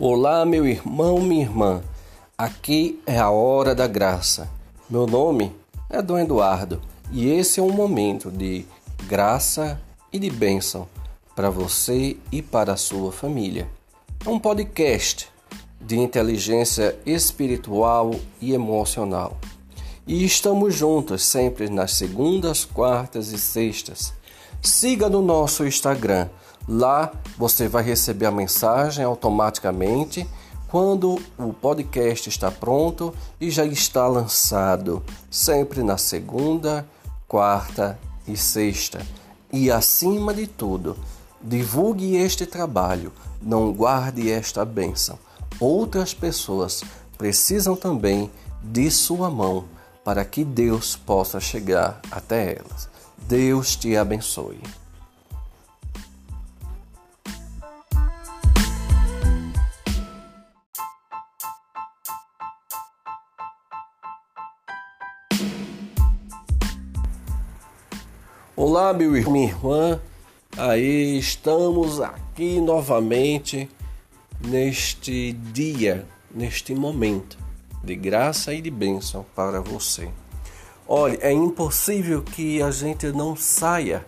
Olá, meu irmão, minha irmã. Aqui é a hora da graça. Meu nome é Dom Eduardo e esse é um momento de graça e de bênção para você e para a sua família. É um podcast de inteligência espiritual e emocional. E estamos juntos sempre nas segundas, quartas e sextas. Siga no nosso Instagram Lá você vai receber a mensagem automaticamente quando o podcast está pronto e já está lançado, sempre na segunda, quarta e sexta. E acima de tudo, divulgue este trabalho, não guarde esta bênção. Outras pessoas precisam também de sua mão para que Deus possa chegar até elas. Deus te abençoe. Meu irmão, minha irmã. Aí estamos aqui novamente neste dia, neste momento de graça e de bênção para você. Olha, é impossível que a gente não saia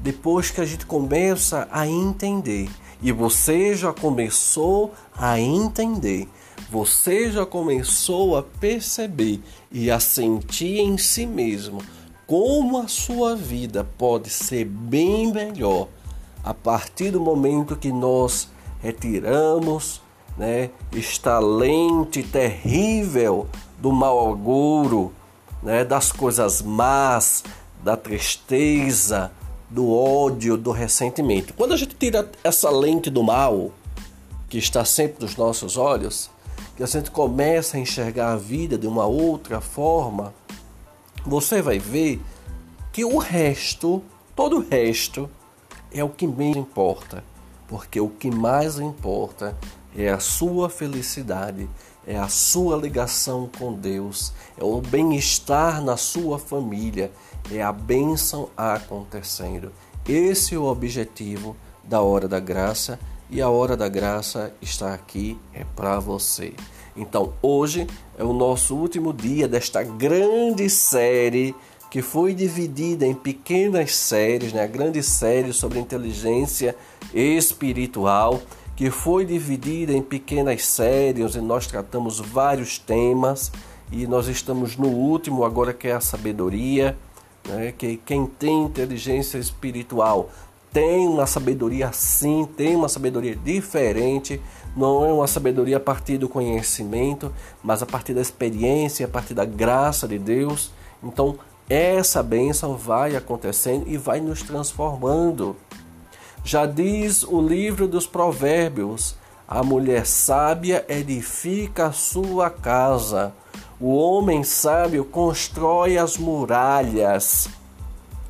depois que a gente começa a entender. E você já começou a entender. Você já começou a perceber e a sentir em si mesmo como a sua vida pode ser bem melhor a partir do momento que nós retiramos né, esta lente terrível do mau agouro, né, das coisas más, da tristeza, do ódio, do ressentimento. Quando a gente tira essa lente do mal, que está sempre nos nossos olhos, que a gente começa a enxergar a vida de uma outra forma, você vai ver que o resto, todo o resto, é o que menos importa. Porque o que mais importa é a sua felicidade, é a sua ligação com Deus, é o bem-estar na sua família, é a bênção acontecendo. Esse é o objetivo da hora da graça e a hora da graça está aqui é para você. Então, hoje é o nosso último dia desta grande série que foi dividida em pequenas séries, né? A grande série sobre inteligência espiritual, que foi dividida em pequenas séries e nós tratamos vários temas e nós estamos no último agora que é a sabedoria, né? Que quem tem inteligência espiritual tem uma sabedoria sim, tem uma sabedoria diferente, não é uma sabedoria a partir do conhecimento, mas a partir da experiência, a partir da graça de Deus. Então, essa bênção vai acontecendo e vai nos transformando. Já diz o livro dos Provérbios: a mulher sábia edifica a sua casa, o homem sábio constrói as muralhas.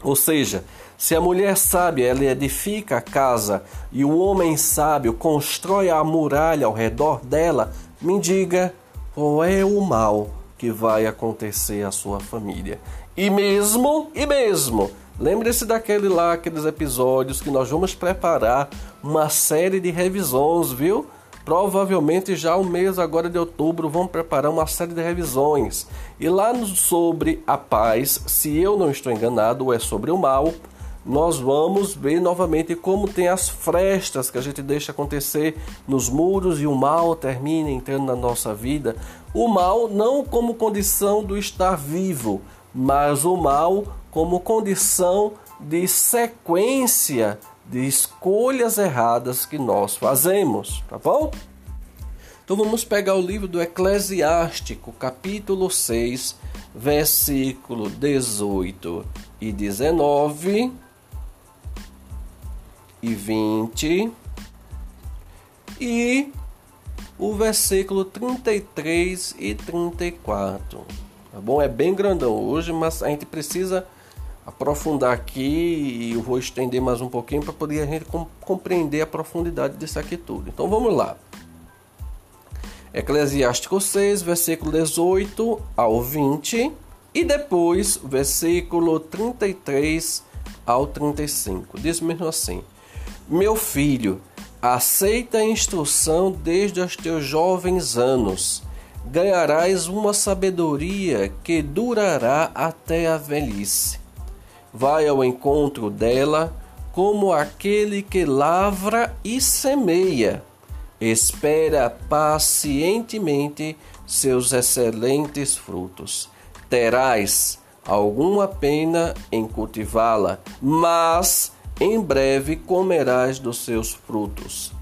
Ou seja, se a mulher sábia ela edifica a casa e o homem sábio constrói a muralha ao redor dela, me diga qual é o mal que vai acontecer à sua família. E mesmo, e mesmo, lembre-se daquele lá, aqueles episódios que nós vamos preparar uma série de revisões, viu? Provavelmente já o mês agora de outubro vão preparar uma série de revisões. E lá sobre a paz, se eu não estou enganado, é sobre o mal, nós vamos ver novamente como tem as frestas que a gente deixa acontecer nos muros e o mal termina entrando na nossa vida. O mal não como condição do estar vivo, mas o mal como condição de sequência de escolhas erradas que nós fazemos, tá bom? Então vamos pegar o livro do Eclesiástico, capítulo 6, versículo 18 e 19 e 20 e o versículo 33 e 34. Tá bom? É bem grandão hoje, mas a gente precisa aprofundar aqui e eu vou estender mais um pouquinho para poder a gente compreender a profundidade disso aqui tudo. Então vamos lá. Eclesiástico 6, versículo 18 ao 20 e depois versículo 33 ao 35. Diz mesmo assim: meu filho, Aceita a instrução desde os teus jovens anos. Ganharás uma sabedoria que durará até a velhice. Vai ao encontro dela como aquele que lavra e semeia. Espera pacientemente seus excelentes frutos. Terás alguma pena em cultivá-la, mas em breve comerás dos seus frutos.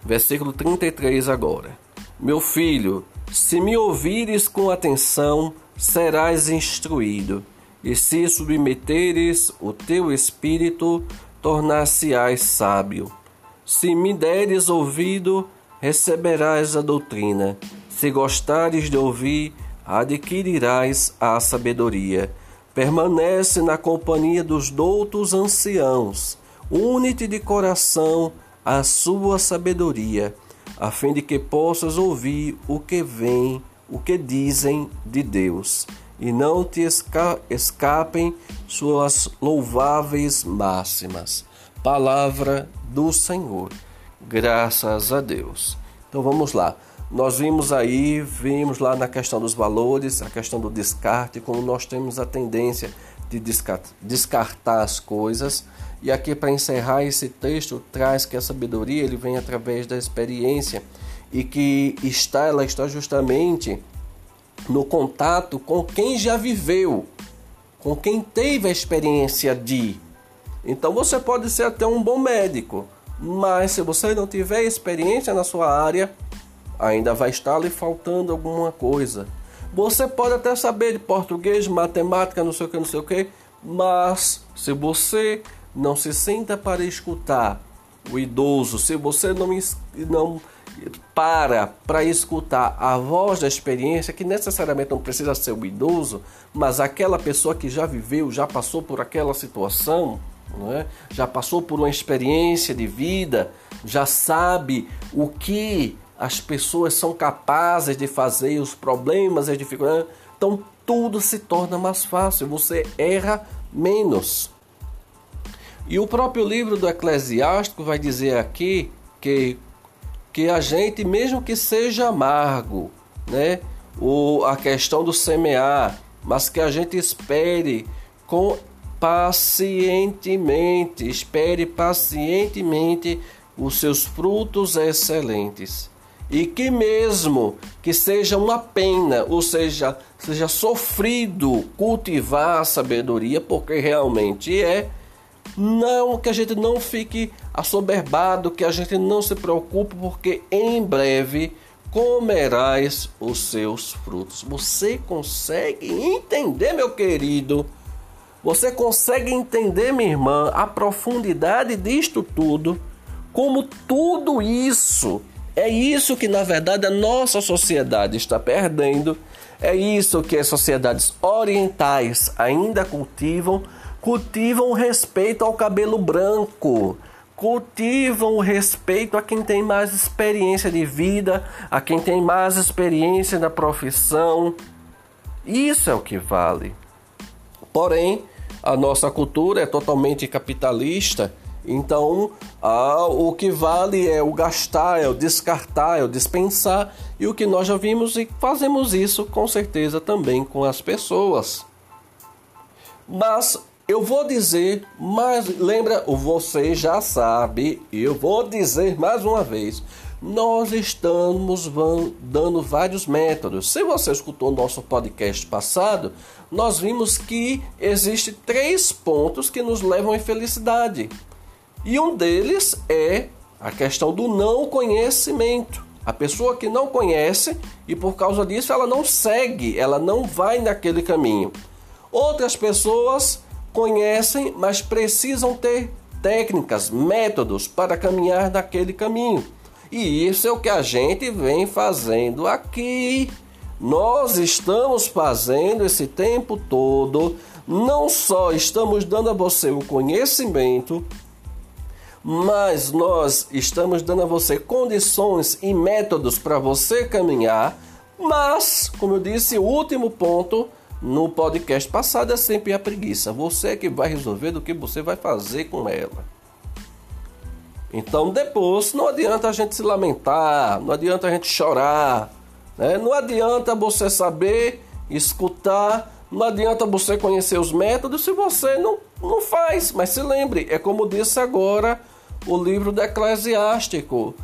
Versículo 33 agora. Meu filho, se me ouvires com atenção, serás instruído, e se submeteres o teu espírito, tornar-se-ás sábio. Se me deres ouvido, receberás a doutrina. Se gostares de ouvir, adquirirás a sabedoria Permanece na companhia dos doutos anciãos, une-te de coração à sua sabedoria, a fim de que possas ouvir o que vem, o que dizem de Deus, e não te esca escapem suas louváveis máximas. Palavra do Senhor. Graças a Deus. Então vamos lá. Nós vimos aí, vimos lá na questão dos valores, a questão do descarte, como nós temos a tendência de descartar as coisas. E aqui para encerrar esse texto traz que a sabedoria ele vem através da experiência e que está ela está justamente no contato com quem já viveu, com quem teve a experiência de. Então você pode ser até um bom médico, mas se você não tiver experiência na sua área, ainda vai estar lhe faltando alguma coisa. Você pode até saber de português, matemática, não sei o que, não sei o que, mas se você não se senta para escutar o idoso, se você não, não para para escutar a voz da experiência, que necessariamente não precisa ser o idoso, mas aquela pessoa que já viveu, já passou por aquela situação, é? já passou por uma experiência de vida, já sabe o que as pessoas são capazes de fazer, os problemas, as dificuldades. Então tudo se torna mais fácil, você erra menos. E o próprio livro do Eclesiástico vai dizer aqui que, que a gente, mesmo que seja amargo, né, o, a questão do semear, mas que a gente espere com pacientemente, espere pacientemente os seus frutos excelentes e que mesmo que seja uma pena, ou seja, seja sofrido cultivar a sabedoria, porque realmente é, não que a gente não fique assoberbado, que a gente não se preocupe, porque em breve comerás os seus frutos. Você consegue entender, meu querido? Você consegue entender, minha irmã, a profundidade disto tudo? Como tudo isso é isso que, na verdade, a nossa sociedade está perdendo. É isso que as sociedades orientais ainda cultivam. Cultivam o respeito ao cabelo branco. Cultivam o respeito a quem tem mais experiência de vida, a quem tem mais experiência na profissão. Isso é o que vale. Porém, a nossa cultura é totalmente capitalista então, ah, o que vale é o gastar, é o descartar, é o dispensar, e o que nós já vimos e fazemos isso com certeza também com as pessoas. Mas eu vou dizer, mas lembra, você já sabe, eu vou dizer mais uma vez, nós estamos dando vários métodos. Se você escutou nosso podcast passado, nós vimos que existe três pontos que nos levam à felicidade. E um deles é a questão do não conhecimento. A pessoa que não conhece e por causa disso ela não segue, ela não vai naquele caminho. Outras pessoas conhecem, mas precisam ter técnicas, métodos para caminhar naquele caminho. E isso é o que a gente vem fazendo aqui. Nós estamos fazendo esse tempo todo, não só estamos dando a você o conhecimento, mas nós estamos dando a você condições e métodos para você caminhar. Mas, como eu disse, o último ponto no podcast passado é sempre a preguiça. Você é que vai resolver do que você vai fazer com ela. Então depois não adianta a gente se lamentar, não adianta a gente chorar, né? não adianta você saber escutar, não adianta você conhecer os métodos se você não, não faz. Mas se lembre, é como disse agora o livro do Eclesiástico.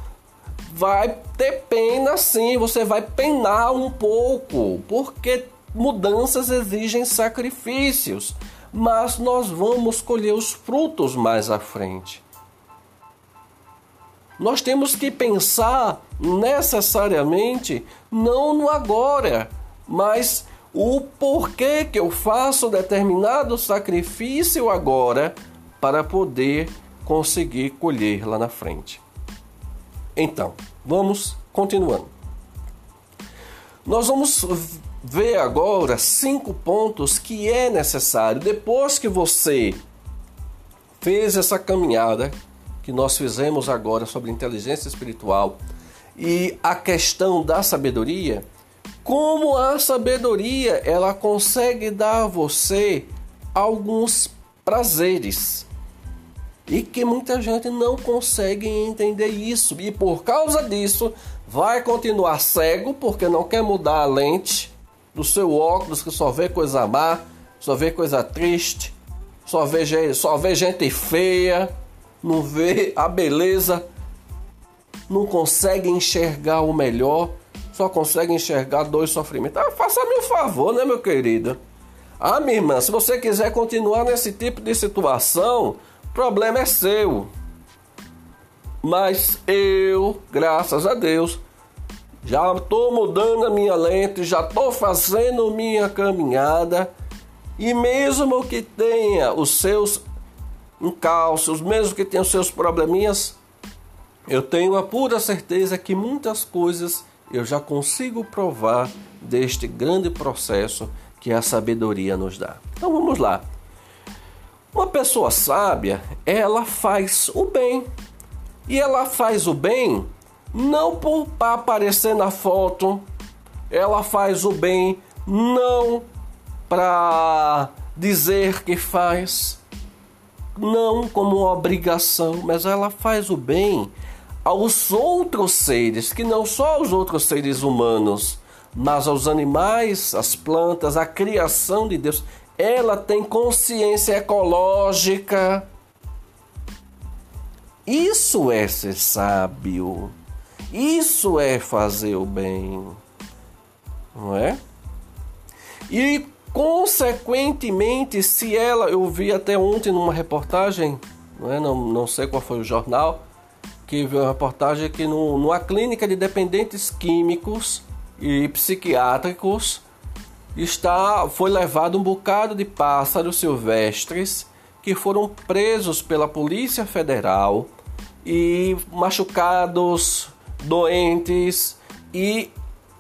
Vai ter pena sim, você vai penar um pouco, porque mudanças exigem sacrifícios, mas nós vamos colher os frutos mais à frente. Nós temos que pensar necessariamente não no agora, mas o porquê que eu faço determinado sacrifício agora para poder conseguir colher lá na frente. Então, vamos continuando. Nós vamos ver agora cinco pontos que é necessário depois que você fez essa caminhada que nós fizemos agora sobre inteligência espiritual e a questão da sabedoria, como a sabedoria ela consegue dar a você alguns prazeres e que muita gente não consegue entender isso e por causa disso vai continuar cego porque não quer mudar a lente do seu óculos que só vê coisa má, só vê coisa triste, só vê, só vê gente feia não vê a beleza, não consegue enxergar o melhor, só consegue enxergar dois sofrimentos. Ah, faça-me um favor, né, meu querido? Ah, minha irmã, se você quiser continuar nesse tipo de situação, problema é seu. Mas eu, graças a Deus, já estou mudando a minha lente, já estou fazendo minha caminhada. E mesmo que tenha os seus encalços, mesmo que tenham seus probleminhas, eu tenho a pura certeza que muitas coisas eu já consigo provar deste grande processo que a sabedoria nos dá. Então vamos lá. Uma pessoa sábia, ela faz o bem. E ela faz o bem não para aparecer na foto, ela faz o bem não para dizer que faz, não como obrigação, mas ela faz o bem aos outros seres, que não só aos outros seres humanos, mas aos animais, às plantas, à criação de Deus. Ela tem consciência ecológica. Isso é ser sábio. Isso é fazer o bem. Não é? E Consequentemente, se ela, eu vi até ontem numa reportagem, não, é, não, não sei qual foi o jornal, que viu uma reportagem que no, numa clínica de dependentes químicos e psiquiátricos está foi levado um bocado de pássaros silvestres que foram presos pela Polícia Federal e machucados, doentes e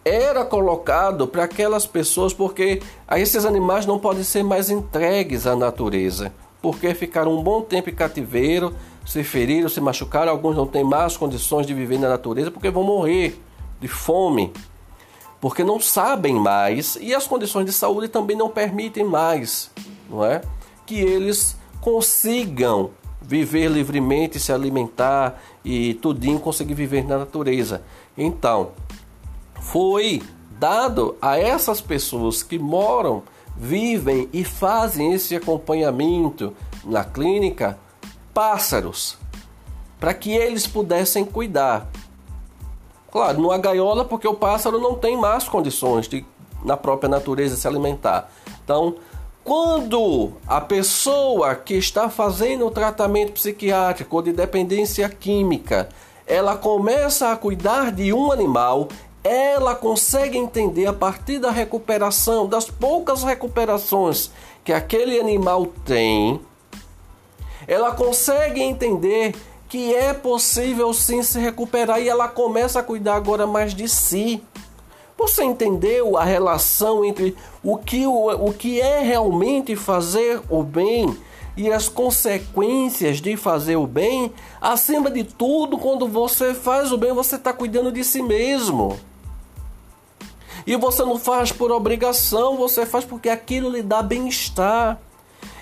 era colocado para aquelas pessoas, porque esses animais não podem ser mais entregues à natureza, porque ficaram um bom tempo em cativeiro, se feriram, se machucaram, alguns não têm mais condições de viver na natureza porque vão morrer de fome, porque não sabem mais e as condições de saúde também não permitem mais, não é? Que eles consigam viver livremente, se alimentar e tudinho conseguir viver na natureza. Então, foi dado a essas pessoas que moram, vivem e fazem esse acompanhamento na clínica pássaros para que eles pudessem cuidar. Claro, numa gaiola, porque o pássaro não tem mais condições de, na própria natureza, se alimentar. Então, quando a pessoa que está fazendo o tratamento psiquiátrico ou de dependência química, ela começa a cuidar de um animal, ela consegue entender a partir da recuperação, das poucas recuperações que aquele animal tem, ela consegue entender que é possível sim se recuperar e ela começa a cuidar agora mais de si. Você entendeu a relação entre o que, o, o que é realmente fazer o bem e as consequências de fazer o bem? Acima de tudo, quando você faz o bem, você está cuidando de si mesmo. E você não faz por obrigação, você faz porque aquilo lhe dá bem-estar.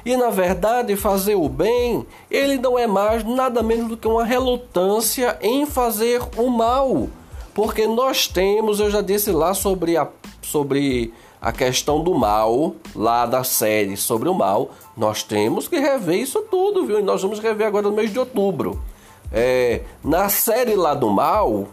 E na verdade, fazer o bem, ele não é mais nada menos do que uma relutância em fazer o mal. Porque nós temos, eu já disse lá sobre a, sobre a questão do mal, lá da série sobre o mal, nós temos que rever isso tudo, viu? E nós vamos rever agora no mês de outubro. É, na série lá do mal,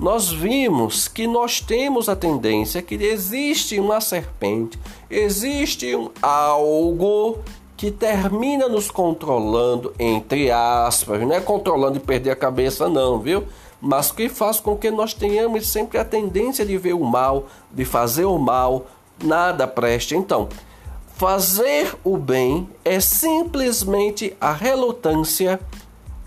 nós vimos que nós temos a tendência que existe uma serpente, existe um algo que termina nos controlando, entre aspas, não é controlando e perder a cabeça, não, viu? Mas que faz com que nós tenhamos sempre a tendência de ver o mal, de fazer o mal, nada preste. Então, fazer o bem é simplesmente a relutância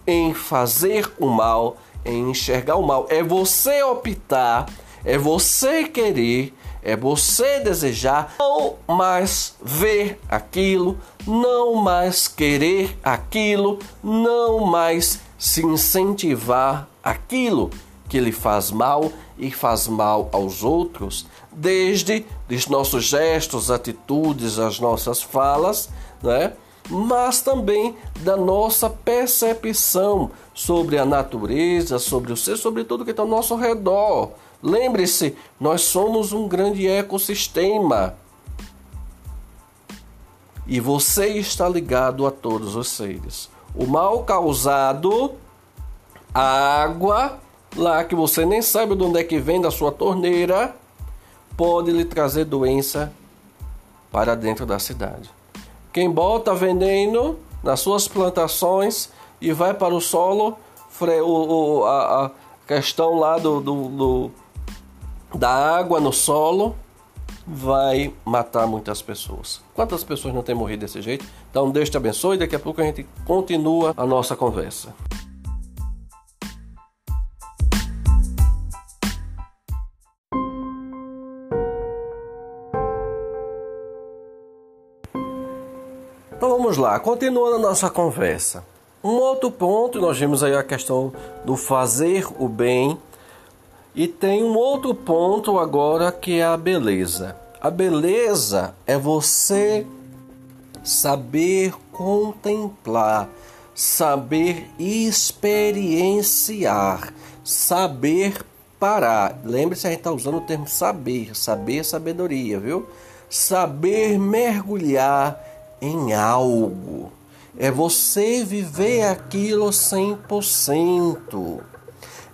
em fazer o mal em enxergar o mal. É você optar, é você querer, é você desejar não mais ver aquilo, não mais querer aquilo, não mais se incentivar aquilo que lhe faz mal e faz mal aos outros, desde os nossos gestos, atitudes, as nossas falas, né? Mas também da nossa percepção sobre a natureza, sobre o ser, sobre tudo que está ao nosso redor. Lembre-se, nós somos um grande ecossistema. E você está ligado a todos os seres. O mal causado, a água, lá que você nem sabe de onde é que vem da sua torneira, pode lhe trazer doença para dentro da cidade. Quem bota veneno nas suas plantações e vai para o solo, o, a, a questão lá do, do, do, da água no solo vai matar muitas pessoas. Quantas pessoas não têm morrido desse jeito? Então Deus te abençoe e daqui a pouco a gente continua a nossa conversa. Vamos lá, continuando a nossa conversa. Um outro ponto, nós vimos aí a questão do fazer o bem, e tem um outro ponto agora que é a beleza. A beleza é você saber contemplar, saber experienciar, saber parar. Lembre-se, a gente está usando o termo saber, saber sabedoria, viu? Saber mergulhar em algo. É você viver aquilo 100%.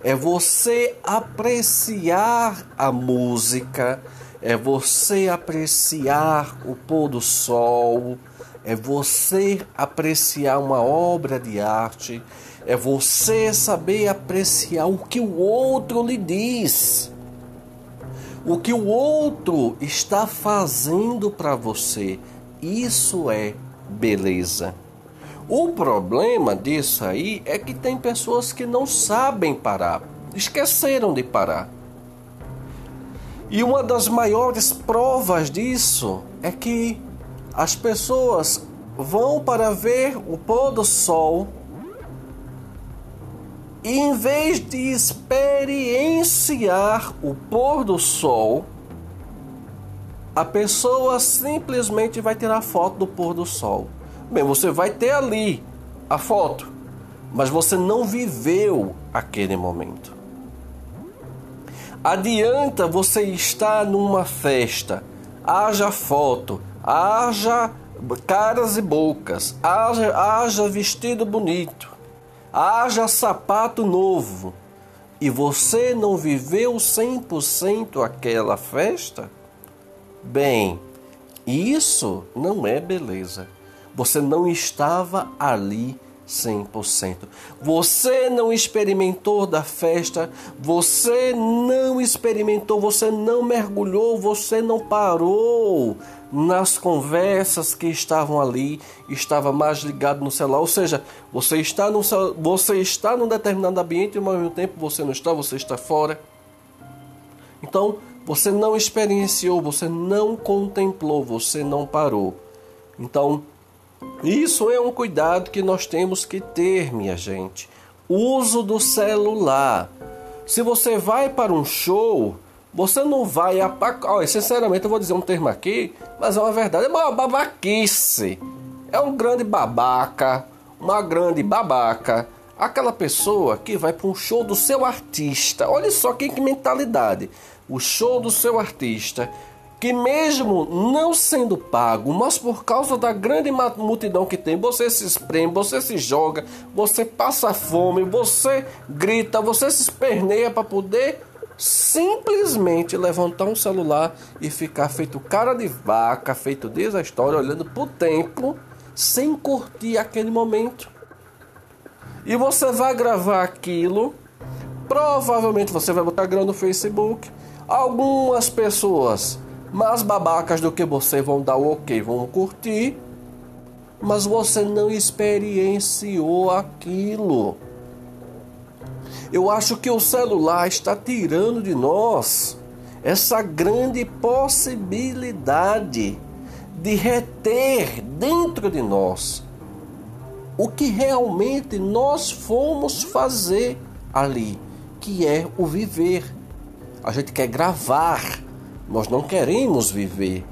É você apreciar a música, é você apreciar o pôr do sol, é você apreciar uma obra de arte, é você saber apreciar o que o outro lhe diz. O que o outro está fazendo para você isso é beleza. O problema disso aí é que tem pessoas que não sabem parar, esqueceram de parar. E uma das maiores provas disso é que as pessoas vão para ver o pôr do sol e em vez de experienciar o pôr do sol, a pessoa simplesmente vai tirar foto do pôr do sol. Bem, você vai ter ali a foto, mas você não viveu aquele momento. Adianta você estar numa festa, haja foto, haja caras e bocas, haja, haja vestido bonito, haja sapato novo, e você não viveu 100% aquela festa? Bem, isso não é beleza. Você não estava ali 100%. Você não experimentou da festa, você não experimentou, você não mergulhou, você não parou nas conversas que estavam ali, estava mais ligado no celular. Ou seja, você está, no, você está num determinado ambiente e ao mesmo tempo você não está, você está fora. Então, você não experienciou, você não contemplou, você não parou. Então, isso é um cuidado que nós temos que ter, minha gente. Uso do celular. Se você vai para um show, você não vai apagar. Olha, sinceramente, eu vou dizer um termo aqui, mas é uma verdade, é uma babaquice. é um grande babaca, uma grande babaca. Aquela pessoa que vai para um show do seu artista. Olha só que, que mentalidade. O show do seu artista que mesmo não sendo pago, mas por causa da grande multidão que tem, você se espreme, você se joga, você passa fome, você grita, você se esperneia para poder simplesmente levantar um celular e ficar feito cara de vaca, feito desastre, olhando pro tempo, sem curtir aquele momento. E você vai gravar aquilo, provavelmente você vai botar grana no Facebook. Algumas pessoas mais babacas do que você vão dar o ok, vão curtir, mas você não experienciou aquilo. Eu acho que o celular está tirando de nós essa grande possibilidade de reter dentro de nós o que realmente nós fomos fazer ali, que é o viver. A gente quer gravar nós não queremos viver.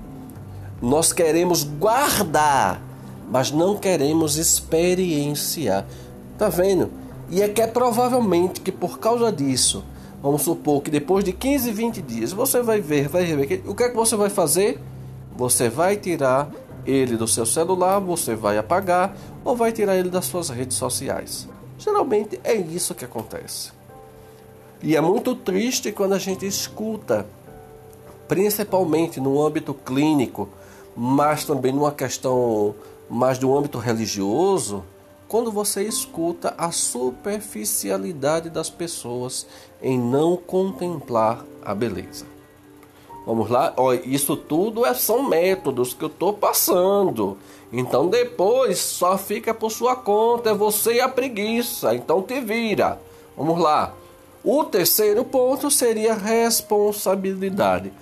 Nós queremos guardar, mas não queremos experienciar. Tá vendo? E é que é provavelmente que por causa disso, vamos supor que depois de 15, 20 dias, você vai ver, vai ver, o que é que você vai fazer? Você vai tirar ele do seu celular, você vai apagar ou vai tirar ele das suas redes sociais. Geralmente é isso que acontece. E é muito triste quando a gente escuta principalmente no âmbito clínico, mas também numa questão mais do âmbito religioso, quando você escuta a superficialidade das pessoas em não contemplar a beleza. Vamos lá, isso tudo é, são métodos que eu estou passando. Então depois só fica por sua conta, é você e a preguiça. Então te vira. Vamos lá. O terceiro ponto seria responsabilidade.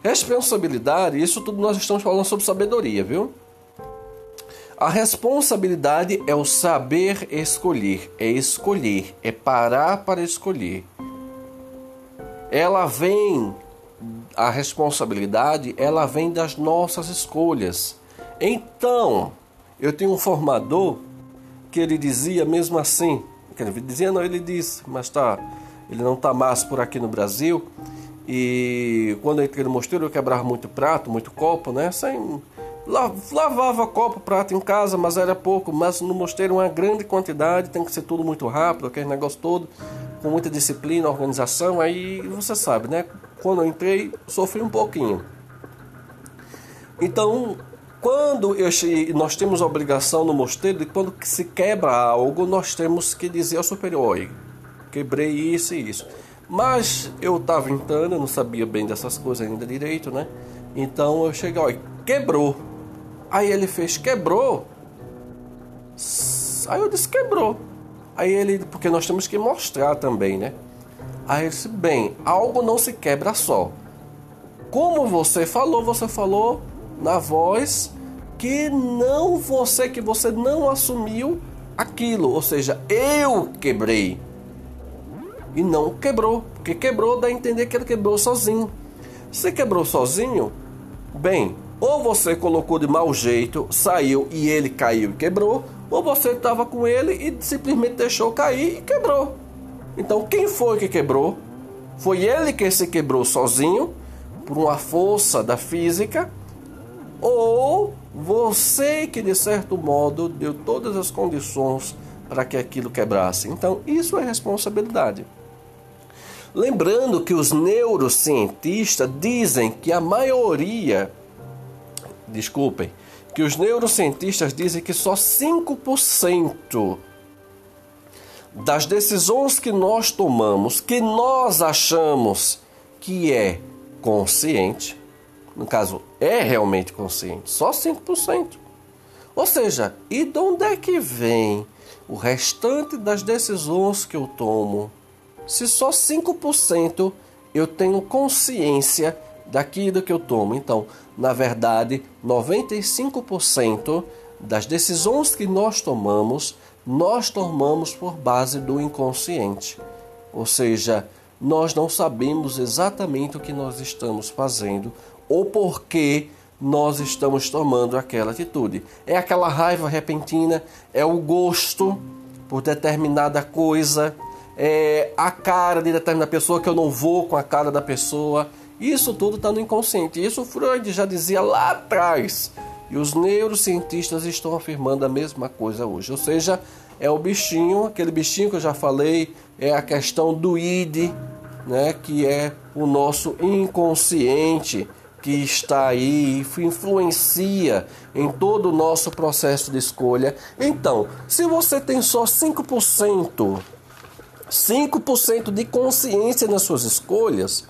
Responsabilidade, isso tudo nós estamos falando sobre sabedoria, viu? A responsabilidade é o saber escolher, é escolher, é parar para escolher. Ela vem, a responsabilidade, ela vem das nossas escolhas. Então, eu tenho um formador que ele dizia mesmo assim, ele dizia não, ele disse, mas tá, ele não está mais por aqui no Brasil e quando eu entrei no mosteiro eu quebrava muito prato, muito copo, né? Sem, lavava copo, prato em casa, mas era pouco. Mas no mosteiro uma grande quantidade, tem que ser tudo muito rápido, aquele negócio todo, com muita disciplina, organização. Aí você sabe, né? Quando eu entrei, sofri um pouquinho. Então, quando eu, nós temos a obrigação no mosteiro de quando se quebra algo, nós temos que dizer ao superior: quebrei isso e isso. Mas eu estava entrando, eu não sabia bem dessas coisas ainda direito, né? Então eu cheguei, olha, quebrou. Aí ele fez, quebrou. Aí eu disse, quebrou. Aí ele, porque nós temos que mostrar também, né? Aí ele disse, bem, algo não se quebra só. Como você falou, você falou na voz que não você, que você não assumiu aquilo. Ou seja, eu quebrei e não quebrou, porque quebrou dá a entender que ele quebrou sozinho. Se quebrou sozinho, bem, ou você colocou de mau jeito, saiu e ele caiu e quebrou, ou você estava com ele e simplesmente deixou cair e quebrou. Então quem foi que quebrou? Foi ele que se quebrou sozinho por uma força da física ou você que de certo modo deu todas as condições para que aquilo quebrasse. Então isso é responsabilidade. Lembrando que os neurocientistas dizem que a maioria, desculpem, que os neurocientistas dizem que só 5% das decisões que nós tomamos, que nós achamos que é consciente, no caso, é realmente consciente, só 5%. Ou seja, e de onde é que vem o restante das decisões que eu tomo se só 5% eu tenho consciência daquilo que eu tomo. Então, na verdade, 95% das decisões que nós tomamos, nós tomamos por base do inconsciente. Ou seja, nós não sabemos exatamente o que nós estamos fazendo ou por que nós estamos tomando aquela atitude. É aquela raiva repentina, é o gosto por determinada coisa, é a cara de determinada pessoa que eu não vou com a cara da pessoa. Isso tudo está no inconsciente. Isso Freud já dizia lá atrás. E os neurocientistas estão afirmando a mesma coisa hoje. Ou seja, é o bichinho, aquele bichinho que eu já falei, é a questão do id, né, que é o nosso inconsciente que está aí e influencia em todo o nosso processo de escolha. Então, se você tem só 5%, 5% de consciência nas suas escolhas,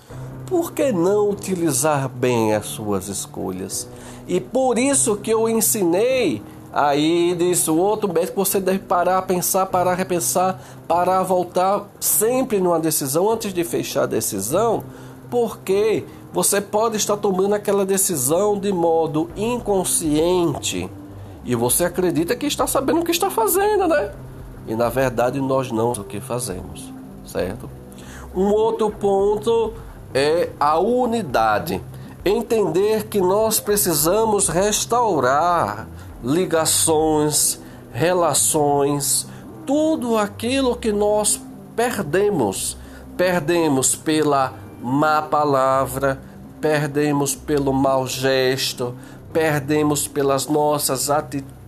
por que não utilizar bem as suas escolhas? E por isso que eu ensinei Aí disse o outro médico você deve parar, pensar, parar, repensar, parar, voltar sempre numa decisão antes de fechar a decisão, porque você pode estar tomando aquela decisão de modo inconsciente e você acredita que está sabendo o que está fazendo, né? E na verdade nós não o que fazemos, certo? Um outro ponto é a unidade. Entender que nós precisamos restaurar ligações, relações, tudo aquilo que nós perdemos. Perdemos pela má palavra, perdemos pelo mau gesto, perdemos pelas nossas atitudes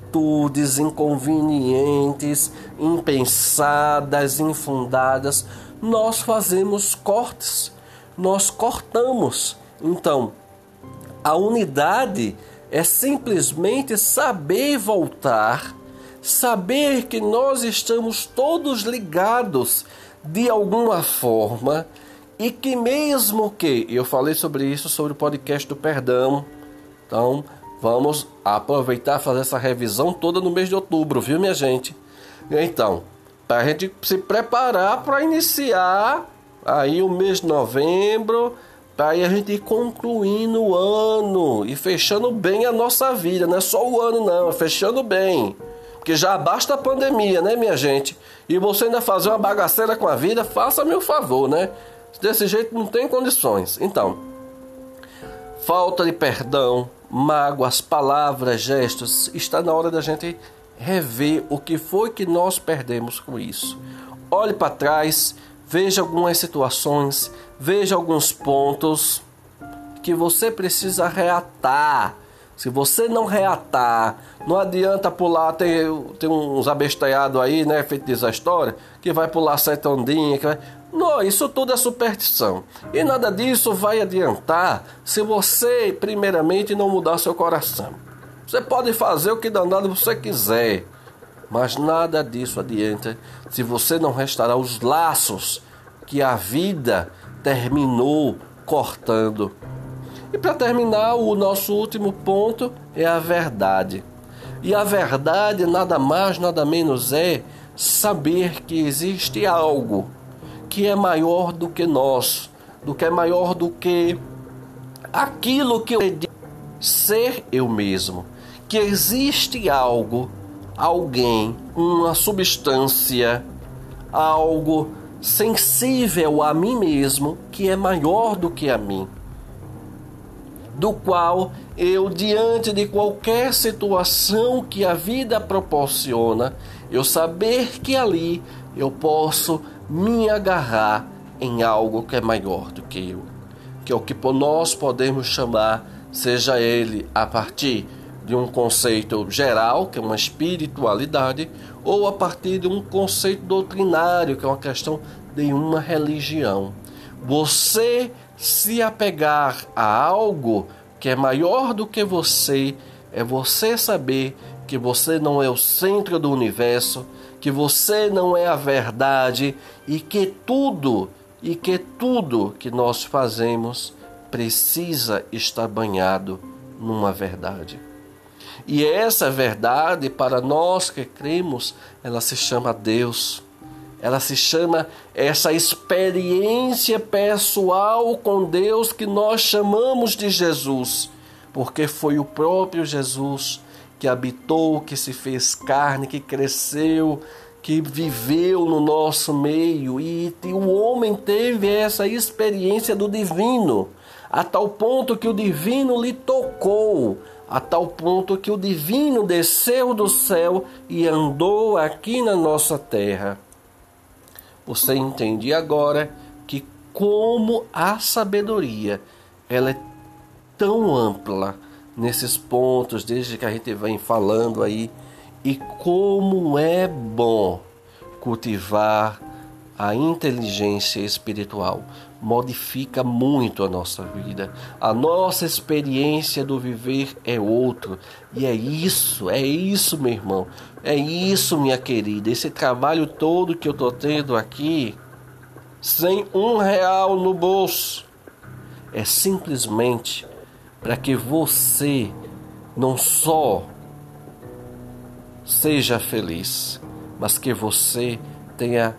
inconvenientes, impensadas, infundadas. Nós fazemos cortes, nós cortamos. Então, a unidade é simplesmente saber voltar, saber que nós estamos todos ligados de alguma forma e que mesmo que eu falei sobre isso sobre o podcast do perdão, então vamos aproveitar fazer essa revisão toda no mês de outubro, viu minha gente? Então, para a gente se preparar para iniciar aí o mês de novembro Aí a gente ir concluindo o ano e fechando bem a nossa vida, não é só o ano não, é fechando bem. Porque já basta a pandemia, né, minha gente? E você ainda fazer uma bagaceira com a vida, faça-me o favor, né? Desse jeito não tem condições. Então, falta de perdão, mágoas, palavras, gestos, está na hora da gente rever o que foi que nós perdemos com isso. Olhe para trás, veja algumas situações, veja alguns pontos que você precisa reatar. Se você não reatar, não adianta pular, tem, tem uns abestalhados aí, né, feito diz a história, que vai pular sete ondinhas, que vai... Não, isso tudo é superstição. E nada disso vai adiantar se você, primeiramente, não mudar seu coração. Você pode fazer o que danado você quiser, mas nada disso adianta se você não restaurar os laços que a vida terminou cortando. E para terminar, o nosso último ponto é a verdade. E a verdade nada mais, nada menos é saber que existe algo que é maior do que nós, do que é maior do que aquilo que eu ser eu mesmo, que existe algo alguém, uma substância, algo sensível a mim mesmo que é maior do que a mim, do qual eu, diante de qualquer situação que a vida proporciona, eu saber que ali eu posso me agarrar em algo que é maior do que eu, que é o que nós podemos chamar, seja ele a partir de um conceito geral, que é uma espiritualidade, ou a partir de um conceito doutrinário, que é uma questão de uma religião. Você se apegar a algo que é maior do que você, é você saber que você não é o centro do universo, que você não é a verdade e que tudo e que tudo que nós fazemos precisa estar banhado numa verdade. E essa verdade, para nós que cremos, ela se chama Deus. Ela se chama essa experiência pessoal com Deus que nós chamamos de Jesus, porque foi o próprio Jesus que habitou, que se fez carne, que cresceu, que viveu no nosso meio e o homem teve essa experiência do divino a tal ponto que o divino lhe tocou, a tal ponto que o divino desceu do céu e andou aqui na nossa terra. Você entende agora que como a sabedoria ela é tão ampla nesses pontos desde que a gente vem falando aí e como é bom cultivar a inteligência espiritual modifica muito a nossa vida. A nossa experiência do viver é outro. E é isso, é isso, meu irmão. É isso, minha querida. Esse trabalho todo que eu tô tendo aqui, sem um real no bolso, é simplesmente para que você não só seja feliz, mas que você tenha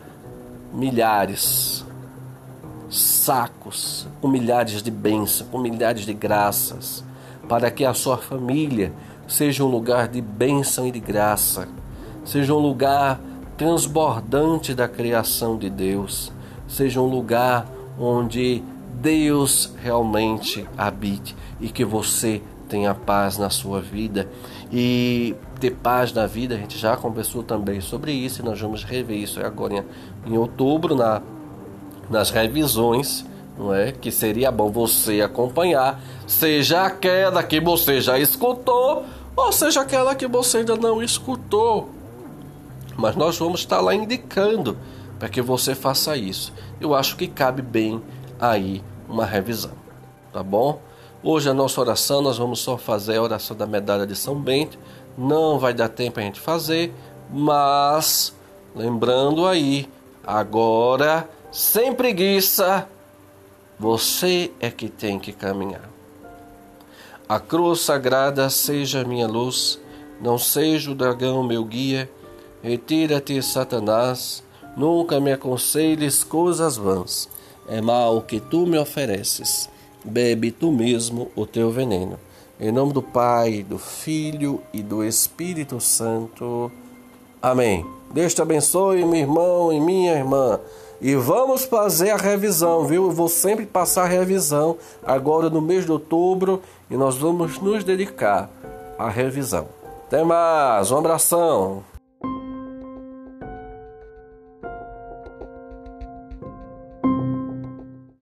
milhares, sacos com milhares de bênçãos, com milhares de graças, para que a sua família seja um lugar de bênção e de graça, seja um lugar transbordante da criação de Deus, seja um lugar onde Deus realmente habite e que você tenha paz na sua vida. E ter paz na vida, a gente já conversou também sobre isso e nós vamos rever isso agora em, outubro na, nas revisões, não é? Que seria bom você acompanhar, seja aquela que você já escutou ou seja aquela que você ainda não escutou. Mas nós vamos estar lá indicando para que você faça isso. Eu acho que cabe bem aí uma revisão, tá bom? Hoje a nossa oração nós vamos só fazer a oração da medalha de São Bento não vai dar tempo a gente fazer, mas lembrando aí, agora sem preguiça, você é que tem que caminhar. A cruz sagrada seja minha luz, não seja o dragão meu guia. Retira-te, Satanás, nunca me aconselhes coisas vãs. É mal que tu me ofereces, bebe tu mesmo o teu veneno. Em nome do Pai, do Filho e do Espírito Santo. Amém. Deus te abençoe, meu irmão e minha irmã. E vamos fazer a revisão, viu? Eu vou sempre passar a revisão agora no mês de outubro e nós vamos nos dedicar à revisão. Até mais, um abração.